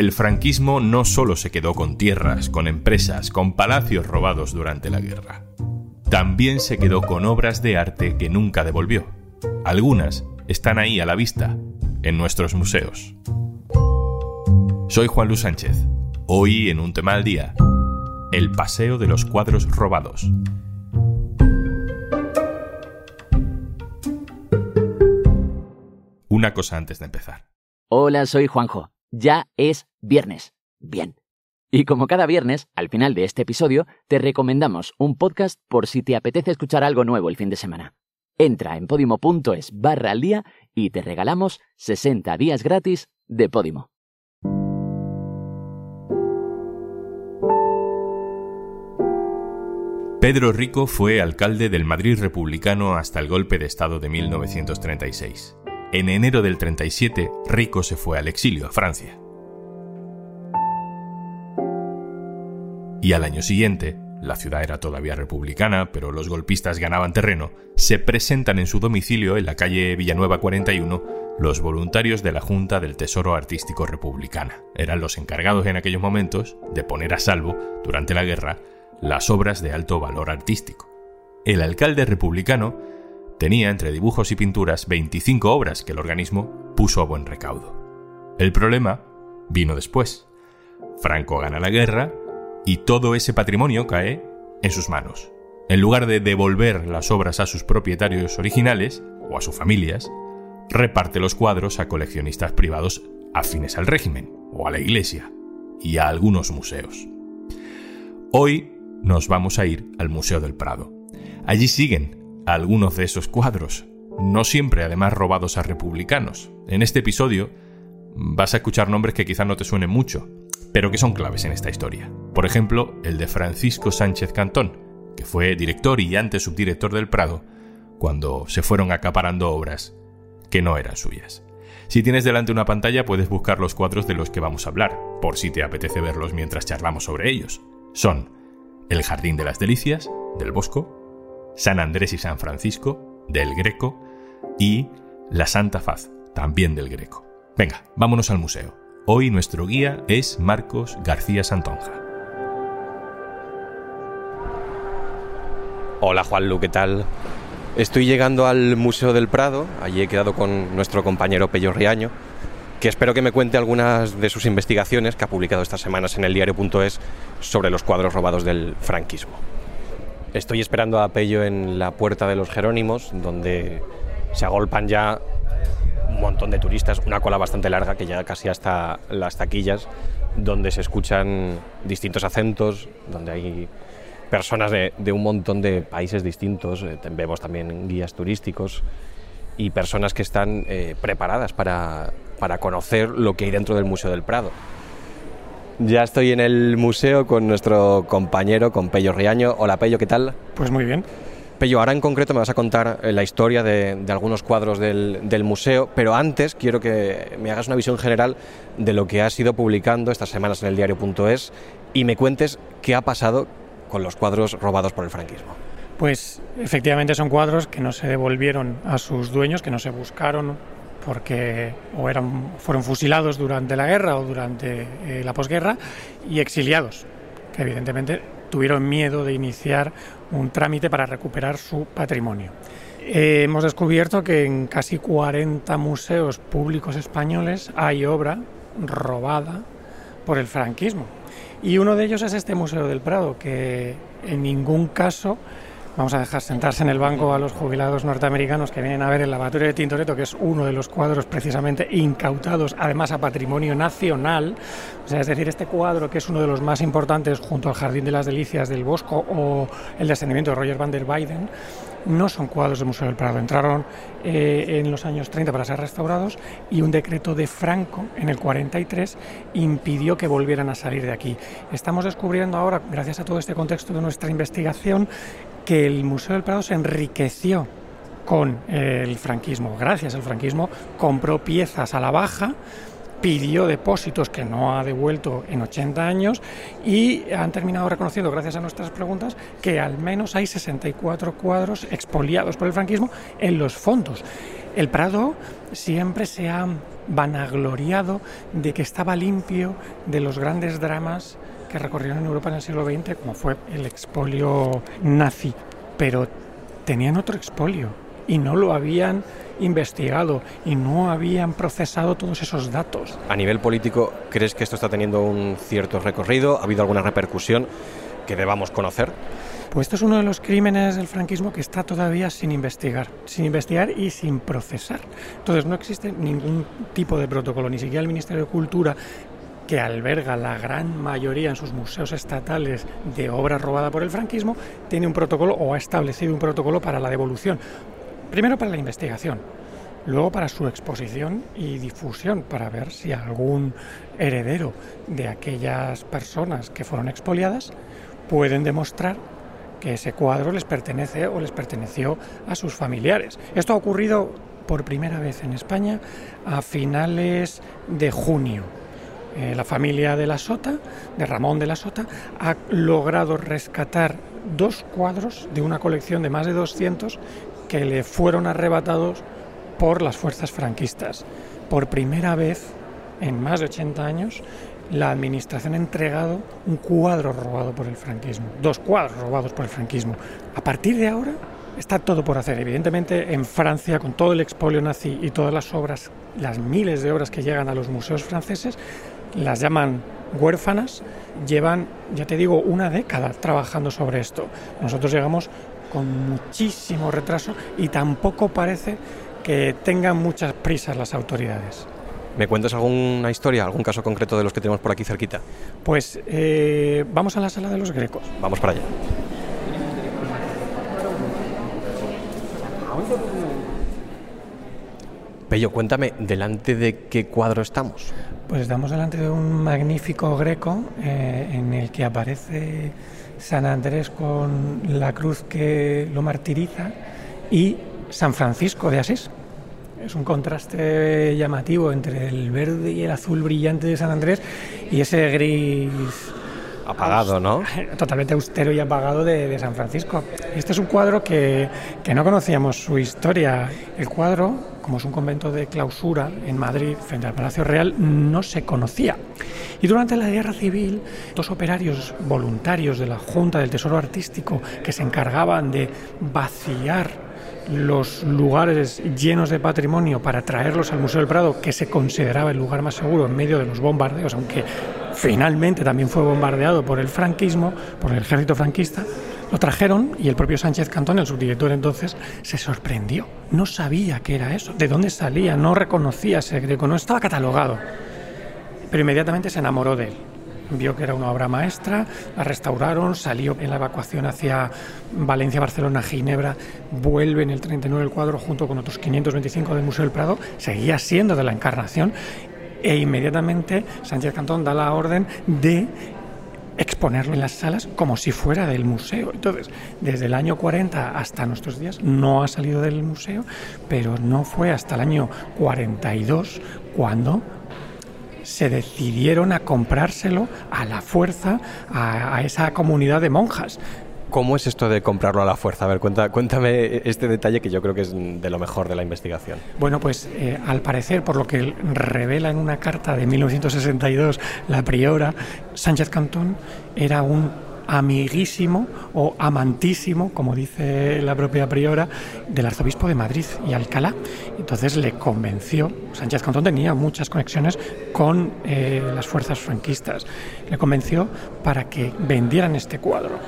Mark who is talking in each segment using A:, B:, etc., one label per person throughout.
A: El franquismo no solo se quedó con tierras, con empresas, con palacios robados durante la guerra. También se quedó con obras de arte que nunca devolvió. Algunas están ahí a la vista, en nuestros museos. Soy Juan Luis Sánchez. Hoy en un tema al día, el paseo de los cuadros robados. Una cosa antes de empezar.
B: Hola, soy Juanjo. Ya es viernes. Bien. Y como cada viernes, al final de este episodio, te recomendamos un podcast por si te apetece escuchar algo nuevo el fin de semana. Entra en podimo.es barra al día y te regalamos 60 días gratis de Podimo.
A: Pedro Rico fue alcalde del Madrid republicano hasta el golpe de Estado de 1936. En enero del 37, Rico se fue al exilio a Francia. Y al año siguiente, la ciudad era todavía republicana, pero los golpistas ganaban terreno, se presentan en su domicilio en la calle Villanueva 41 los voluntarios de la Junta del Tesoro Artístico Republicana. Eran los encargados en aquellos momentos de poner a salvo, durante la guerra, las obras de alto valor artístico. El alcalde republicano tenía entre dibujos y pinturas 25 obras que el organismo puso a buen recaudo. El problema vino después. Franco gana la guerra y todo ese patrimonio cae en sus manos. En lugar de devolver las obras a sus propietarios originales o a sus familias, reparte los cuadros a coleccionistas privados afines al régimen o a la iglesia y a algunos museos. Hoy nos vamos a ir al Museo del Prado. Allí siguen algunos de esos cuadros, no siempre además robados a republicanos. En este episodio vas a escuchar nombres que quizá no te suenen mucho, pero que son claves en esta historia. Por ejemplo, el de Francisco Sánchez Cantón, que fue director y antes subdirector del Prado, cuando se fueron acaparando obras que no eran suyas. Si tienes delante una pantalla puedes buscar los cuadros de los que vamos a hablar, por si te apetece verlos mientras charlamos sobre ellos. Son el Jardín de las Delicias, del Bosco, San Andrés y San Francisco, del Greco, y la Santa Faz, también del Greco. Venga, vámonos al museo. Hoy nuestro guía es Marcos García Santonja.
C: Hola Juanlu, ¿qué tal? Estoy llegando al Museo del Prado, allí he quedado con nuestro compañero Pello Riaño, que espero que me cuente algunas de sus investigaciones que ha publicado estas semanas en el diario.es sobre los cuadros robados del franquismo. Estoy esperando a Pello en la Puerta de los Jerónimos, donde se agolpan ya un montón de turistas, una cola bastante larga que llega casi hasta las taquillas, donde se escuchan distintos acentos, donde hay personas de, un montón de países distintos, eh, vemos también guías turísticos y personas que están eh, preparadas para, para conocer lo que hay dentro del Museo del Prado. Ya estoy en el museo con nuestro compañero, con Pello Riaño. Hola Pello, ¿qué tal?
D: Pues muy bien.
C: Pello, ahora en concreto me vas a contar eh, la historia de, algunos cuadros del, del, museo, pero antes quiero que me hagas una visión general de lo que has ido publicando estas semanas en el diario.es y me cuentes qué ha pasado con los cuadros robados por el franquismo.
D: Pues efectivamente son cuadros que no se devolvieron a sus dueños, que no se buscaron porque o eran, fueron fusilados durante la guerra o durante eh, la posguerra y exiliados, que evidentemente tuvieron miedo de iniciar un trámite para recuperar su patrimonio. Eh, hemos descubierto que en casi 40 museos públicos españoles hay obra robada por el franquismo. Y uno de ellos es este Museo del Prado, que en ningún caso Vamos a dejar sentarse en el banco a los jubilados norteamericanos que vienen a ver el lavatorio de Tintoretto, que es uno de los cuadros precisamente incautados, además a patrimonio nacional. O sea, es decir, este cuadro, que es uno de los más importantes junto al Jardín de las Delicias del Bosco o el descendimiento de Roger van der Weyden, no son cuadros del Museo del Prado. Entraron eh, en los años 30 para ser restaurados y un decreto de Franco en el 43 impidió que volvieran a salir de aquí. Estamos descubriendo ahora, gracias a todo este contexto de nuestra investigación, que el Museo del Prado se enriqueció con el franquismo. Gracias al franquismo compró piezas a la baja, pidió depósitos que no ha devuelto en 80 años y han terminado reconociendo, gracias a nuestras preguntas, que al menos hay 64 cuadros expoliados por el franquismo en los fondos. El Prado siempre se ha vanagloriado de que estaba limpio de los grandes dramas que recorrieron en Europa en el siglo XX, como fue el expolio nazi. Pero tenían otro expolio y no lo habían investigado y no habían procesado todos esos datos.
C: A nivel político, ¿crees que esto está teniendo un cierto recorrido? ¿Ha habido alguna repercusión que debamos conocer?
D: Pues esto es uno de los crímenes del franquismo que está todavía sin investigar, sin investigar y sin procesar. Entonces no existe ningún tipo de protocolo, ni siquiera el Ministerio de Cultura que alberga la gran mayoría en sus museos estatales de obra robada por el franquismo, tiene un protocolo o ha establecido un protocolo para la devolución. Primero para la investigación, luego para su exposición y difusión, para ver si algún heredero de aquellas personas que fueron expoliadas pueden demostrar que ese cuadro les pertenece o les perteneció a sus familiares. Esto ha ocurrido por primera vez en España a finales de junio. Eh, la familia de la Sota, de Ramón de la Sota, ha logrado rescatar dos cuadros de una colección de más de 200 que le fueron arrebatados por las fuerzas franquistas. Por primera vez en más de 80 años, la administración ha entregado un cuadro robado por el franquismo, dos cuadros robados por el franquismo. A partir de ahora está todo por hacer. Evidentemente en Francia, con todo el expolio nazi y todas las obras, las miles de obras que llegan a los museos franceses, las llaman huérfanas, llevan, ya te digo, una década trabajando sobre esto. Nosotros llegamos con muchísimo retraso y tampoco parece que tengan muchas prisas las autoridades.
C: ¿Me cuentas alguna historia, algún caso concreto de los que tenemos por aquí cerquita?
D: Pues eh, vamos a la sala de los grecos.
C: Vamos para allá. Pello, cuéntame, ¿delante de qué cuadro estamos?
D: Pues estamos delante de un magnífico greco eh, en el que aparece San Andrés con la cruz que lo martiriza y San Francisco de Asís. Es un contraste llamativo entre el verde y el azul brillante de San Andrés y ese gris
C: apagado, ¿no?
D: Totalmente austero y apagado de, San Francisco. Este es un cuadro que, que, no conocíamos su historia. El cuadro, como es un convento de clausura en Madrid, frente al Palacio Real, no se conocía. Y durante la Guerra Civil, dos operarios voluntarios de la Junta del Tesoro Artístico que se encargaban de vaciar los lugares llenos de patrimonio para traerlos al Museo del Prado, que se consideraba el lugar más seguro en medio de los bombardeos, aunque finalmente también fue bombardeado por el franquismo, por el ejército franquista, lo trajeron y el propio Sánchez Cantón, el subdirector entonces, se sorprendió. No sabía qué era eso, de dónde salía, no reconocía ese greco, no estaba catalogado. Pero inmediatamente se enamoró de él vio que era una obra maestra, la restauraron, salió en la evacuación hacia Valencia, Barcelona, Ginebra, vuelve en el 39 el cuadro junto con otros 525 del Museo del Prado, seguía siendo de la Encarnación e inmediatamente Sánchez Cantón da la orden de exponerlo en las salas como si fuera del museo. Entonces, desde el año 40 hasta nuestros días no ha salido del museo, pero no fue hasta el año 42 cuando se decidieron a comprárselo a la fuerza a, esa comunidad de monjas.
C: ¿Cómo es esto de comprarlo a la fuerza? A ver, cuéntame este detalle que yo creo que es de lo mejor de la investigación.
D: Bueno, pues eh, al parecer, por lo que revela en una carta de 1962 la priora, Sánchez Cantón era un amiguísimo o amantísimo, como dice la propia priora, del arzobispo de Madrid y Alcalá. Entonces le convenció, Sánchez Cantón tenía muchas conexiones con eh, las fuerzas franquistas, le convenció para que vendieran este cuadro.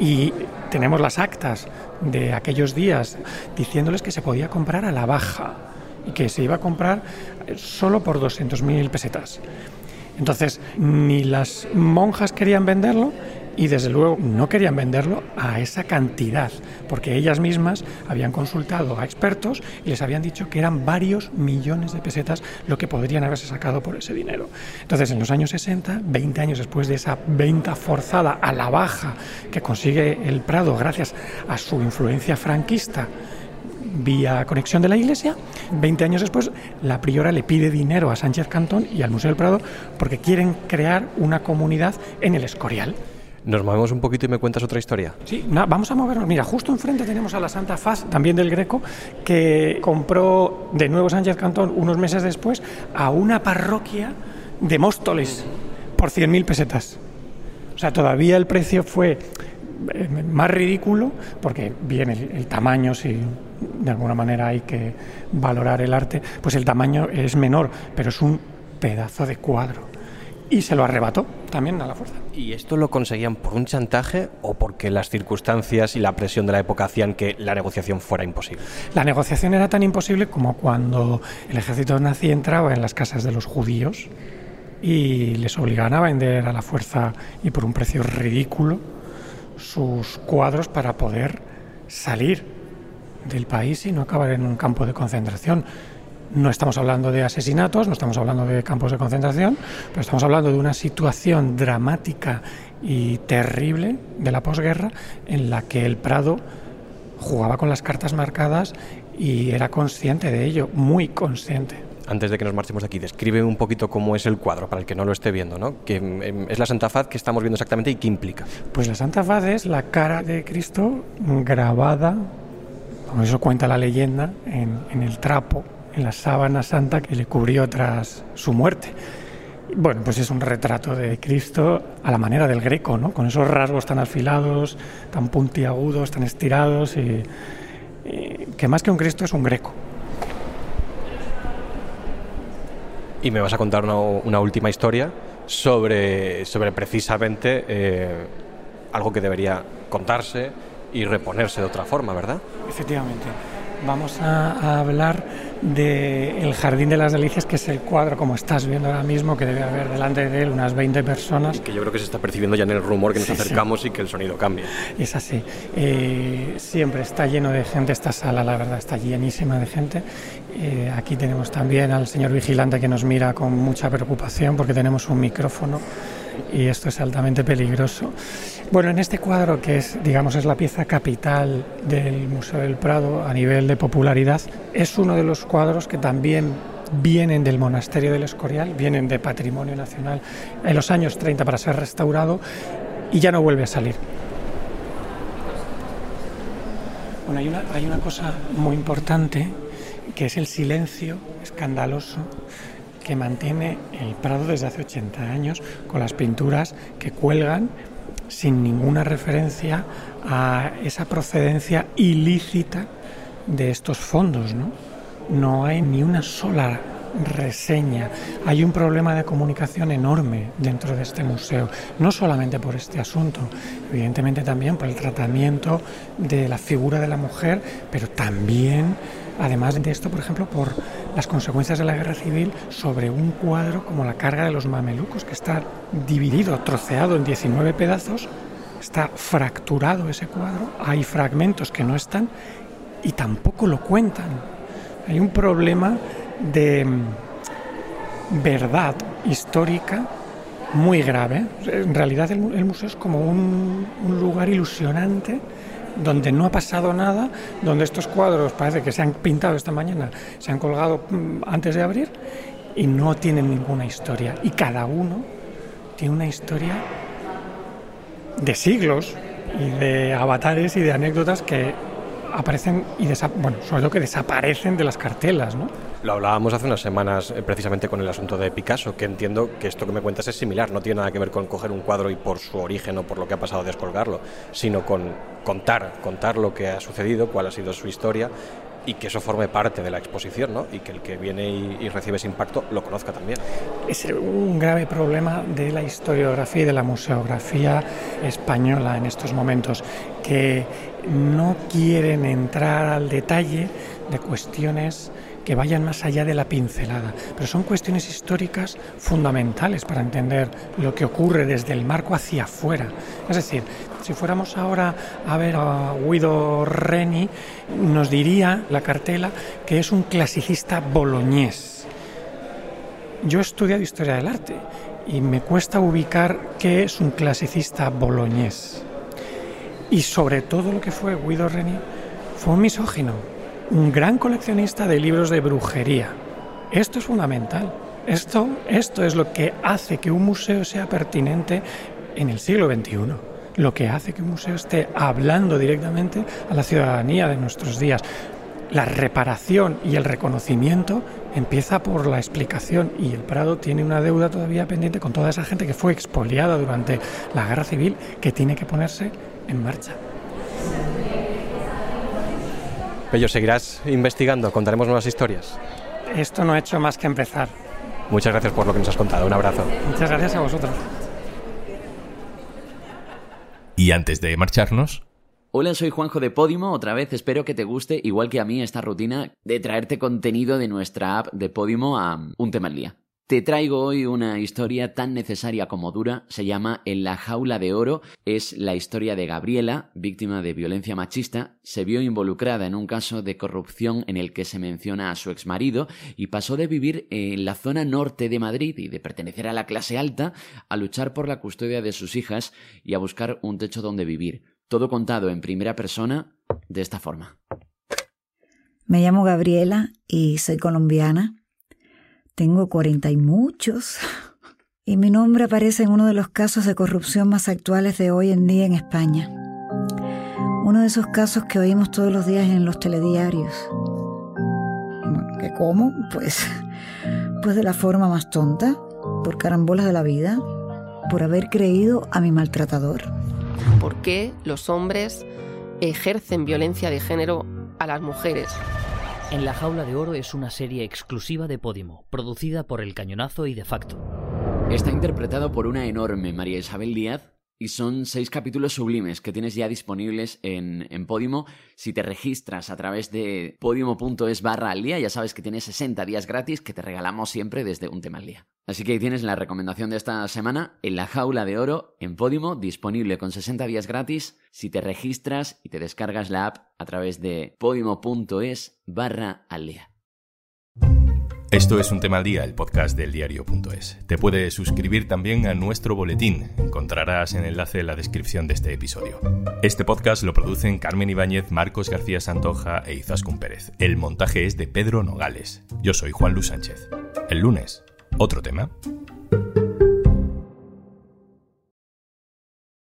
D: Y tenemos las actas de aquellos días diciéndoles que se podía comprar a la baja y que se iba a comprar solo por 200.000 pesetas. Entonces, ni las monjas querían venderlo, y desde luego no querían venderlo a esa cantidad, porque ellas mismas habían consultado a expertos y les habían dicho que eran varios millones de pesetas lo que podrían haberse sacado por ese dinero. Entonces, en los años 60, 20 años después de esa venta forzada a la baja que consigue el Prado gracias a su influencia franquista, vía conexión de la iglesia. 20 años después, la priora le pide dinero a Sánchez Cantón y al Museo del Prado porque quieren crear una comunidad en el Escorial.
C: Nos movemos un poquito y me cuentas otra historia.
D: Sí, vamos a movernos. Mira, justo enfrente tenemos a la Santa Faz, también del Greco, que compró de Nuevo Sánchez Cantón unos meses después a una parroquia de Móstoles por 100.000 pesetas. O sea, todavía el precio fue eh, más ridículo porque bien el, el, tamaño si de alguna manera hay que valorar el arte pues el tamaño es menor pero es un pedazo de cuadro y se lo arrebató también a la fuerza
C: ¿Y esto lo conseguían por un chantaje o porque las circunstancias y la presión de la época hacían que la negociación fuera imposible?
D: La negociación era tan imposible como cuando el ejército nazi entraba en las casas de los judíos y les obligaban a vender a la fuerza y por un precio ridículo sus cuadros para poder salir del país y no acabar en un campo de concentración. No estamos hablando de asesinatos, no estamos hablando de campos de concentración, pero estamos hablando de una situación dramática y terrible de la posguerra en la que el Prado jugaba con las cartas marcadas y era consciente de ello, muy consciente.
C: Antes de que nos marchemos de aquí, describe un poquito cómo es el cuadro para el que no lo esté viendo, ¿no? Que mm, es la Santa Faz que estamos viendo exactamente y qué implica.
D: Pues la Santa Faz es la cara de Cristo grabada, como eso cuenta la leyenda, en, en el trapo en la sábana santa que le cubrió tras su muerte. Bueno, pues es un retrato de Cristo a la manera del greco, ¿no? Con esos rasgos tan afilados, tan puntiagudos, tan estirados y, y que más que un Cristo es un greco.
C: Y me vas a contar una, una última historia sobre, sobre precisamente eh, algo que debería contarse y reponerse de otra forma, ¿verdad?
D: Efectivamente. Vamos a, a hablar del El Jardín de las Delicias, que es el cuadro, como estás viendo ahora mismo, que debe haber delante de él unas 20 personas.
C: Y que yo creo que se está percibiendo ya en el rumor que nos
D: Sí, sí.
C: acercamos y que el sonido cambia.
D: Es así. Eh, siempre está lleno de gente esta sala, la verdad, está llenísima de gente. Eh, aquí tenemos también al señor vigilante que nos mira con mucha preocupación porque tenemos un micrófono y esto es altamente peligroso. Bueno, en este cuadro, que es, digamos, es la pieza capital del Museo del Prado a nivel de popularidad, es uno de los cuadros que también vienen del monasterio del Escorial, vienen de Patrimonio Nacional en los años 30 para ser restaurado y ya no vuelve a salir. Bueno, hay una, hay una cosa muy importante que es el silencio escandaloso que mantiene el Prado desde hace 80 años con las pinturas que cuelgan sin ninguna referencia a esa procedencia ilícita de estos fondos, ¿no? No hay ni una sola reseña. Hay un problema de comunicación enorme dentro de este museo, no solamente por este asunto, evidentemente también por el tratamiento de la figura de la mujer, pero también, además de esto, por ejemplo, por las consecuencias de la guerra civil sobre un cuadro como la carga de los mamelucos, que está dividido, troceado en 19 pedazos, está fracturado ese cuadro, hay fragmentos que no están y tampoco lo cuentan. Hay un problema de mm, verdad histórica muy grave. En realidad el, museo es como un, un, lugar ilusionante donde no ha pasado nada, donde estos cuadros parece que se han pintado esta mañana, se han colgado mm, antes de abrir y no tienen ninguna historia. Y cada uno tiene una historia de siglos y de avatares y de anécdotas que aparecen y bueno, sobre todo que desaparecen de las cartelas, ¿no?
C: Lo hablábamos hace unas semanas eh, precisamente con el asunto de Picasso, que entiendo que esto que me cuentas es similar, no tiene nada que ver con coger un cuadro y por su origen o por lo que ha pasado descolgarlo, sino con contar, contar lo que ha sucedido, cuál ha sido su historia y que eso forme parte de la exposición, ¿no? Y que el que viene y, y, recibe ese impacto lo conozca también.
D: Es un grave problema de la historiografía y de la museografía española en estos momentos, que no quieren entrar al detalle de cuestiones que vayan más allá de la pincelada, pero son cuestiones históricas fundamentales para entender lo que ocurre desde el marco hacia afuera. Es decir, si fuéramos ahora a ver a Guido Reni, nos diría la cartela que es un clasicista boloñés. Yo he estudiado historia del arte y me cuesta ubicar qué es un clasicista boloñés. Y sobre todo lo que fue Guido Reni fue un misógino, un gran coleccionista de libros de brujería. Esto es fundamental. Esto, esto es lo que hace que un museo sea pertinente en el siglo XXI. Lo que hace que un museo esté hablando directamente a la ciudadanía de nuestros días. la reparación y el reconocimiento empieza por la explicación y el Prado tiene una deuda todavía pendiente con toda esa gente que fue expoliada durante la guerra civil que tiene que ponerse en marcha.
C: Pello, ¿seguirás investigando? ¿Contaremos nuevas historias?
D: Esto no ha hecho más que empezar.
C: Muchas gracias por lo que nos has contado. Un abrazo.
D: Muchas gracias a vosotros.
A: Y antes de marcharnos,
B: Hola, soy Juanjo de Podimo. Otra vez espero que te guste, igual que a mí, esta rutina de traerte contenido de nuestra app de Podimo a un tema al día. Te traigo hoy una historia tan necesaria como dura, se llama En la jaula de oro, es la historia de Gabriela, víctima de violencia machista, se vio involucrada en un caso de corrupción en el que se menciona a su exmarido y pasó de vivir en la zona norte de Madrid y de pertenecer a la clase alta a luchar por la custodia de sus hijas y a buscar un techo donde vivir. Todo contado en primera persona de esta forma.
E: Me llamo Gabriela y soy colombiana. Tengo cuarenta y muchos. Y mi nombre aparece en uno de los casos de corrupción más actuales de hoy en día en España. Uno de esos casos que oímos todos los días en los telediarios. ¿Qué cómo? Pues, pues de la forma más tonta, por carambolas de la vida, por haber creído a mi maltratador.
F: ¿Por qué los hombres ejercen violencia de género a las mujeres?
G: En la jaula de oro es una serie exclusiva de Podimo, producida por El Cañonazo y De facto.
B: Está interpretado por una enorme María Isabel Díaz y son seis capítulos sublimes que tienes ya disponibles en, Podimo. Si te registras a través de podimo.es barra al día, ya sabes que tienes 60 días gratis que te regalamos siempre desde un tema al día. Así que ahí tienes la recomendación de esta semana en la jaula de oro en Podimo, disponible con 60 días gratis si te registras y te descargas la app a través de podimo.es barra al día.
A: Esto es un tema al día, el podcast del diario.es. Te puedes suscribir también a nuestro boletín. Encontrarás el enlace en la descripción de este episodio. Este podcast lo producen Carmen Ibáñez, Marcos García Santoja e Izaskun Pérez. El montaje es de Pedro Nogales. Yo soy Juan Luis Sánchez. El lunes, otro tema.